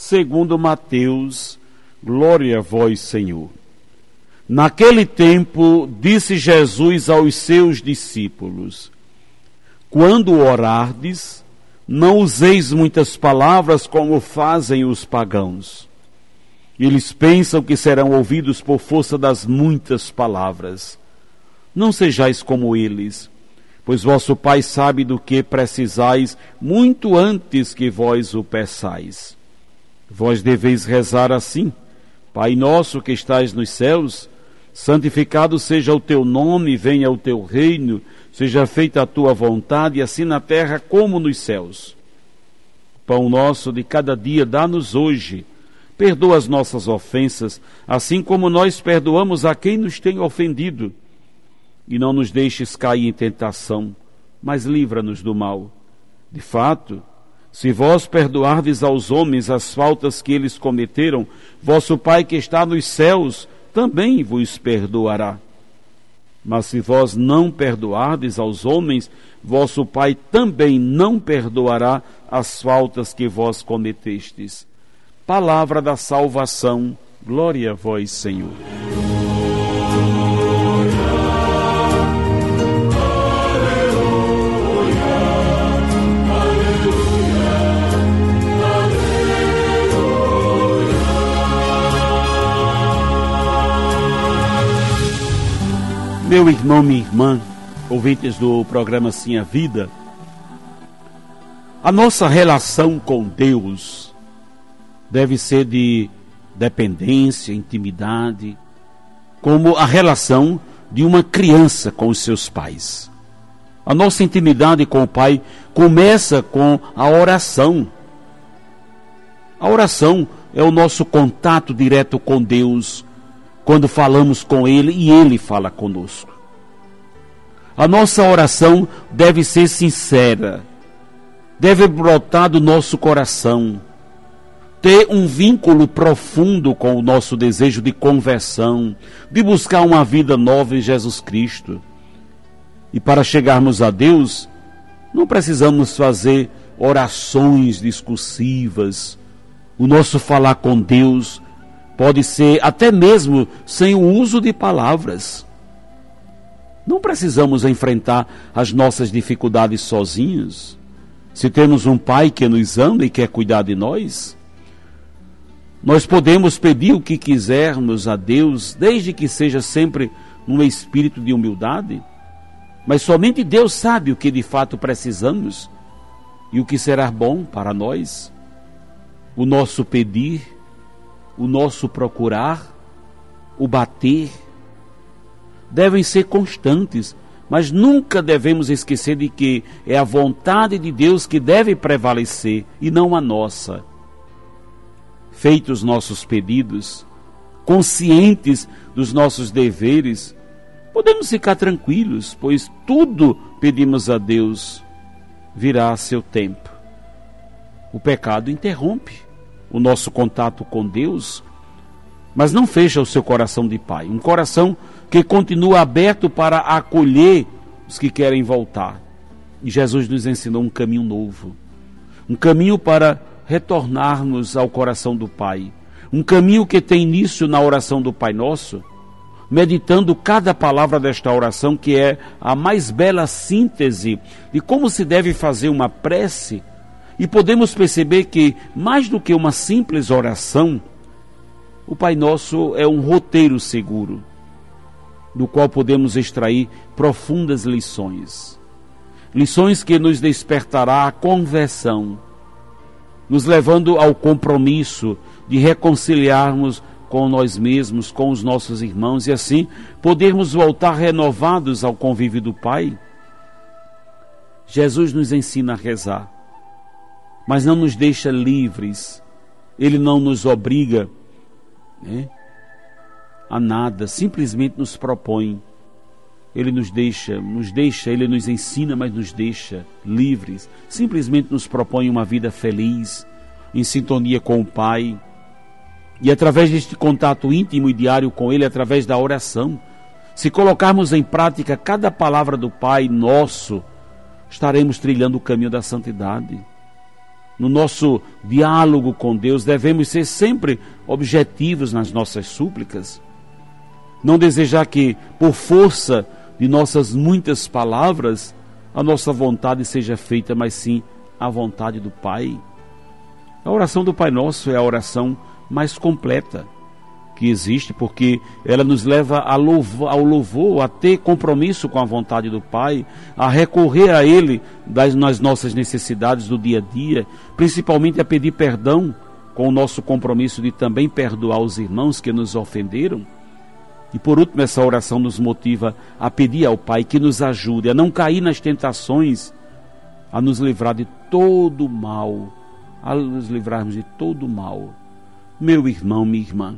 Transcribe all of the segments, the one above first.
segundo Mateus. Glória a vós, Senhor. Naquele tempo, disse Jesus aos seus discípulos: Quando orardes, não useis muitas palavras como fazem os pagãos eles pensam que serão ouvidos por força das muitas palavras. Não sejais como eles, pois vosso Pai sabe do que precisais muito antes que vós o peçais. Vós deveis rezar assim: Pai nosso que estais nos céus, santificado seja o teu nome, venha o teu reino, seja feita a tua vontade, assim na terra como nos céus. Pão nosso de cada dia dá-nos hoje Perdoa as nossas ofensas, assim como nós perdoamos a quem nos tem ofendido. E não nos deixes cair em tentação, mas livra-nos do mal. De fato, se vós perdoardes aos homens as faltas que eles cometeram, vosso Pai que está nos céus também vos perdoará. Mas se vós não perdoardes aos homens, vosso Pai também não perdoará as faltas que vós cometestes. Palavra da salvação, glória a vós, Senhor. Meu irmão, minha irmã, ouvintes do programa Sim a Vida, a nossa relação com Deus deve ser de dependência, intimidade, como a relação de uma criança com os seus pais. A nossa intimidade com o Pai começa com a oração. A oração é o nosso contato direto com Deus, quando falamos com Ele e Ele fala conosco. A nossa oração deve ser sincera, deve brotar do nosso coração ter um vínculo profundo com o nosso desejo de conversão, de buscar uma vida nova em Jesus Cristo. E para chegarmos a Deus, não precisamos fazer orações discursivas. O nosso falar com Deus pode ser até mesmo sem o uso de palavras. Não precisamos enfrentar as nossas dificuldades sozinhos. Se temos um Pai que nos ama e quer cuidar de nós, nós podemos pedir o que quisermos a Deus, desde que seja sempre num espírito de humildade, mas somente Deus sabe o que de fato precisamos e o que será bom para nós. O nosso pedir, o nosso procurar, o bater, devem ser constantes, mas nunca devemos esquecer de que é a vontade de Deus que deve prevalecer e não a nossa. Feitos nossos pedidos, conscientes dos nossos deveres, podemos ficar tranquilos, pois tudo pedimos a Deus, virá a seu tempo. O pecado interrompe o nosso contato com Deus, mas não fecha o seu coração de pai, um coração que continua aberto para acolher os que querem voltar. E Jesus nos ensinou um caminho novo, um caminho para retornarmos ao coração do Pai. Um caminho que tem início na oração do Pai Nosso, meditando cada palavra desta oração, que é a mais bela síntese de como se deve fazer uma prece, e podemos perceber que, mais do que uma simples oração, o Pai Nosso é um roteiro seguro, do qual podemos extrair profundas lições. Lições que nos despertará a conversão nos levando ao compromisso de reconciliarmos com nós mesmos, com os nossos irmãos e assim podermos voltar renovados ao convívio do Pai. Jesus nos ensina a rezar, mas não nos deixa livres ele não nos obriga né, a nada, simplesmente nos propõe. Ele nos deixa, nos deixa, ele nos ensina, mas nos deixa livres. Simplesmente nos propõe uma vida feliz, em sintonia com o Pai. E através deste contato íntimo e diário com Ele, através da oração, se colocarmos em prática cada palavra do Pai nosso, estaremos trilhando o caminho da santidade. No nosso diálogo com Deus, devemos ser sempre objetivos nas nossas súplicas. Não desejar que, por força de nossas muitas palavras, a nossa vontade seja feita, mas sim a vontade do Pai. A oração do Pai Nosso é a oração mais completa que existe, porque ela nos leva ao louvor, a ter compromisso com a vontade do Pai, a recorrer a Ele das, nas nossas necessidades do dia a dia, principalmente a pedir perdão, com o nosso compromisso de também perdoar os irmãos que nos ofenderam. E por último, essa oração nos motiva a pedir ao Pai que nos ajude a não cair nas tentações, a nos livrar de todo o mal, a nos livrarmos de todo o mal. Meu irmão, minha irmã,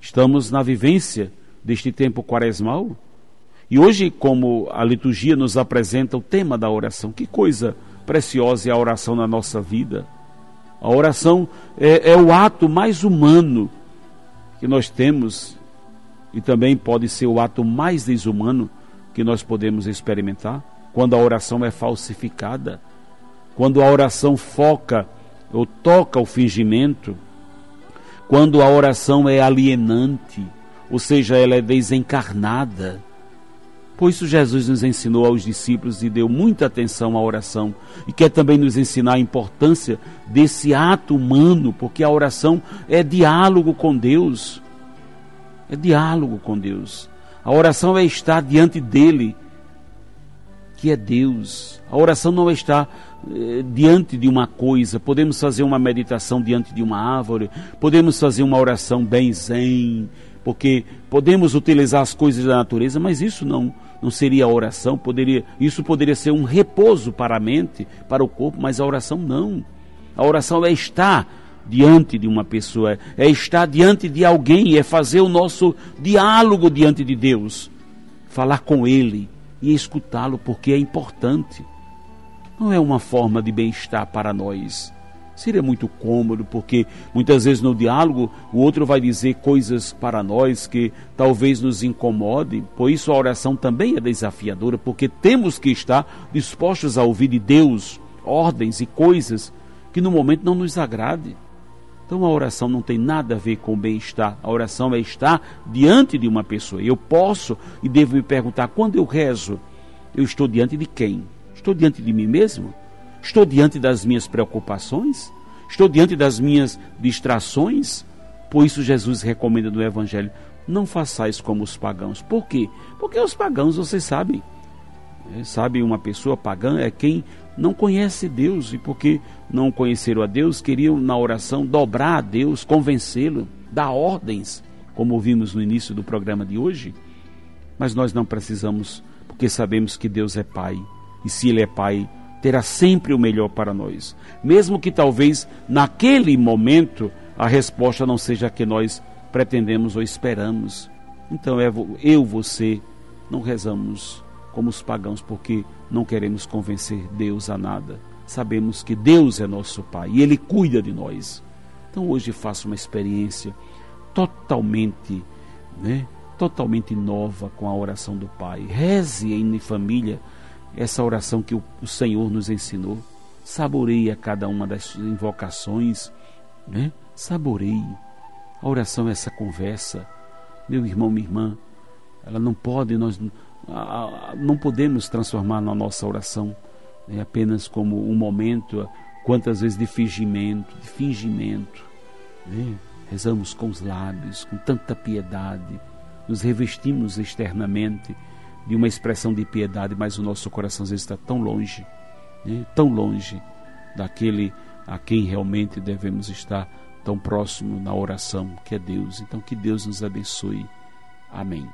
Estamos na vivência deste tempo quaresmal. E hoje, como a liturgia nos apresenta o tema da oração, que coisa preciosa é a oração na nossa vida. A oração é, é o ato mais humano que nós temos e também pode ser o ato mais desumano que nós podemos experimentar quando a oração é falsificada, quando a oração foca ou toca o fingimento quando a oração é alienante, ou seja, ela é desencarnada. Por isso Jesus nos ensinou aos discípulos e deu muita atenção à oração e quer também nos ensinar a importância desse ato humano, porque a oração é diálogo com Deus. É diálogo com Deus. A oração é estar diante dele, que é Deus. A oração não estar eh, diante de uma coisa, podemos fazer uma meditação diante de uma árvore, podemos fazer uma oração bem zen, porque podemos utilizar as coisas da natureza, mas isso não não seria oração, poderia, isso poderia ser um repouso para a mente, para o corpo, mas a oração não. A oração é estar diante de uma pessoa, é estar diante de alguém, é fazer o nosso diálogo diante de Deus, falar com ele e escutá-lo, porque é importante não é uma forma de bem-estar para nós. Seria muito cômodo, porque muitas vezes no diálogo o outro vai dizer coisas para nós que talvez nos incomodem. Por isso a oração também é desafiadora, porque temos que estar dispostos a ouvir de Deus ordens e coisas que no momento não nos agrade. Então a oração não tem nada a ver com bem-estar. A oração é estar diante de uma pessoa. Eu posso e devo me perguntar: quando eu rezo, eu estou diante de quem? Estou diante de mim mesmo? Estou diante das minhas preocupações? Estou diante das minhas distrações? Por isso Jesus recomenda no Evangelho: não façais como os pagãos. Por quê? Porque os pagãos, vocês sabem, sabe, uma pessoa pagã é quem não conhece Deus e porque não conheceram a Deus, queriam na oração dobrar a Deus, convencê-lo, dar ordens, como vimos no início do programa de hoje. Mas nós não precisamos, porque sabemos que Deus é Pai e se Ele é Pai, terá sempre o melhor para nós. Mesmo que talvez naquele momento a resposta não seja a que nós pretendemos ou esperamos. Então eu, você, não rezamos como os pagãos porque não queremos convencer Deus a nada. Sabemos que Deus é nosso Pai e Ele cuida de nós. Então hoje faço uma experiência totalmente, né, totalmente nova com a oração do Pai. Reze em família essa oração que o, Senhor nos ensinou. Saboreie cada uma das invocações, né? Saboreie. A oração é essa conversa. Meu irmão, minha irmã, ela não pode, nós não podemos transformar na nossa oração né, apenas como um momento, quantas vezes de fingimento, de fingimento. Né? Rezamos com os lábios, com tanta piedade, nos revestimos externamente de uma expressão de piedade, mas o nosso coração às vezes está tão longe, né? tão longe daquele a quem realmente devemos estar tão próximo na oração, que é Deus. Então, que Deus nos abençoe. Amém.